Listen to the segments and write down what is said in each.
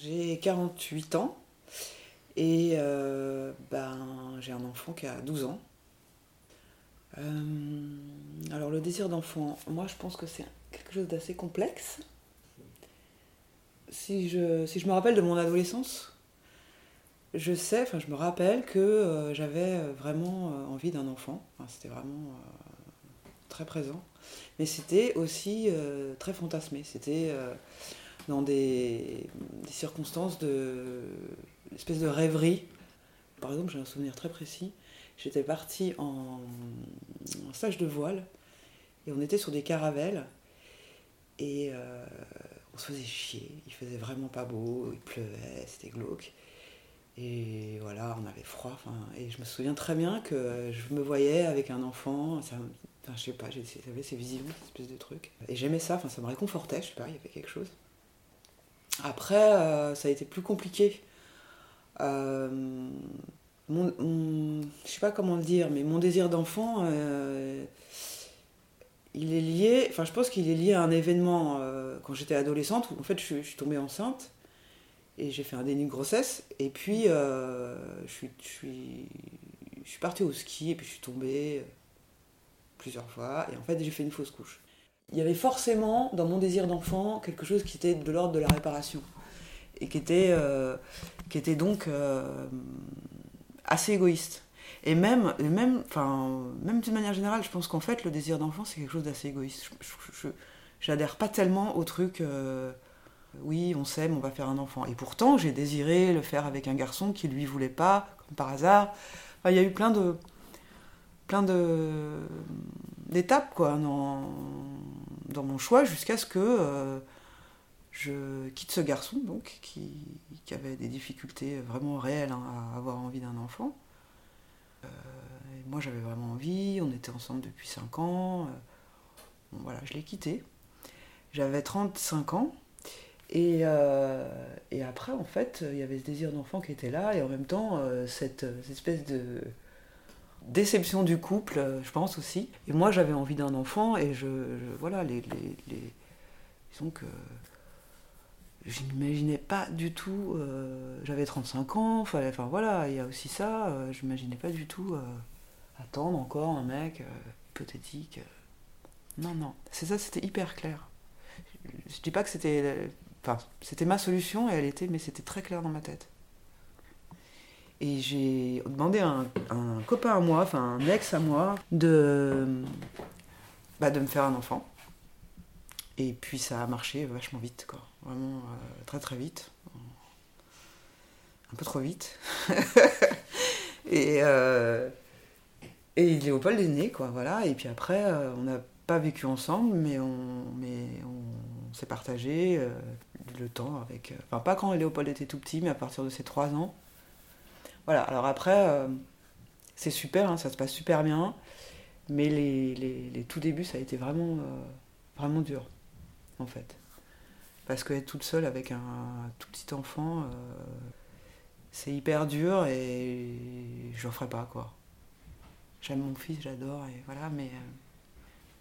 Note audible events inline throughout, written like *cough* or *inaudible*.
J'ai 48 ans et euh, ben, j'ai un enfant qui a 12 ans. Euh, alors le désir d'enfant, moi je pense que c'est quelque chose d'assez complexe. Si je, si je me rappelle de mon adolescence, je sais, enfin je me rappelle que euh, j'avais vraiment envie d'un enfant. c'était vraiment très présent. Mais c'était aussi très fantasmé. C'était dans des, circonstances de espèce de rêverie. Par exemple, j'ai un souvenir très précis. J'étais partie en, stage de voile et on était sur des caravelles et euh, on se faisait chier. Il faisait vraiment pas beau, il pleuvait, c'était glauque. Et voilà, on avait froid. Et je me souviens très bien que je me voyais avec un enfant. Ça, je sais pas, j'avais ces visions, cette espèce de truc. Et j'aimais ça, ça me réconfortait, je sais pas, il y avait quelque chose. Après, euh, ça a été plus compliqué. Euh, mon, je sais pas comment le dire, mais mon désir d'enfant, euh, il est lié, enfin je pense qu'il est lié à un événement quand j'étais adolescente où en fait je, suis tombée enceinte et j'ai fait un déni de grossesse. Et puis je suis partie au ski et puis je suis tombée plusieurs fois. Et en fait j'ai fait une fausse couche il y avait forcément dans mon désir d'enfant quelque chose qui était de l'ordre de la réparation et qui était, euh, qui était donc euh, assez égoïste. Et même, même, même d'une manière générale, je pense qu'en fait, le désir d'enfant, c'est quelque chose d'assez égoïste. Je, j'adhère pas tellement au truc, euh, oui, on s'aime, on va faire un enfant. Et pourtant, j'ai désiré le faire avec un garçon qui lui voulait pas, comme par hasard. il y a eu plein de, plein de d'étapes quoi dans, dans mon choix jusqu'à ce que euh, je quitte ce garçon donc qui, avait des difficultés vraiment réelles hein, à avoir envie d'un enfant. Euh, moi j'avais vraiment envie, on était ensemble depuis 5 ans. Euh, voilà, je l'ai quitté. J'avais 35 ans. Et, et, après, en fait, il y avait ce désir d'enfant qui était là, et en même temps, cette espèce de, déception du couple, euh, je pense aussi. Et moi, j'avais envie d'un enfant et je, voilà, les, les, les, disons que je n'imaginais pas du tout. Euh, j'avais 35 ans, fallait, enfin voilà, il y a aussi ça. Euh, je n'imaginais pas du tout attendre encore un mec hypothétique. Non, non, c'est ça, c'était hyper clair. Je dis pas que c'était, enfin, c'était ma solution et elle était, mais c'était très clair dans ma tête. Et j'ai demandé à un, copain à moi, enfin un ex à moi, de, bah, de me faire un enfant. Et puis ça a marché vachement vite, quoi. Vraiment euh, très très vite. Un peu trop vite. *laughs* et, euh, et Léopold est né, quoi, voilà. Et puis après, euh, on n'a pas vécu ensemble, mais on, mais on s'est partagé le temps avec. Enfin, pas quand Léopold était tout petit, mais à partir de ses trois ans. Voilà, alors après, euh, c'est super, hein, ça se passe super bien, mais les, les, tout débuts, ça a été vraiment, euh, vraiment dur, en fait. Parce qu'être toute seule avec un, tout petit enfant, euh, c'est hyper dur et je ne ferai pas, quoi. J'aime mon fils, j'adore, et voilà, mais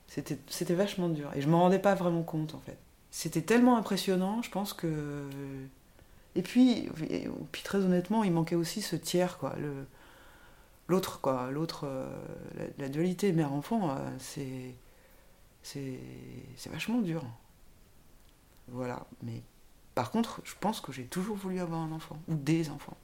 c'était, c'était vachement dur. Et je ne m'en rendais pas vraiment compte, en fait. C'était tellement impressionnant, je pense que et puis, très honnêtement, il manquait aussi ce tiers, quoi. L'autre, quoi. L'autre, euh, la, dualité mère-enfant, euh, c'est, c'est, c'est vachement dur. Voilà. Mais par contre, je pense que j'ai toujours voulu avoir un enfant, ou des enfants.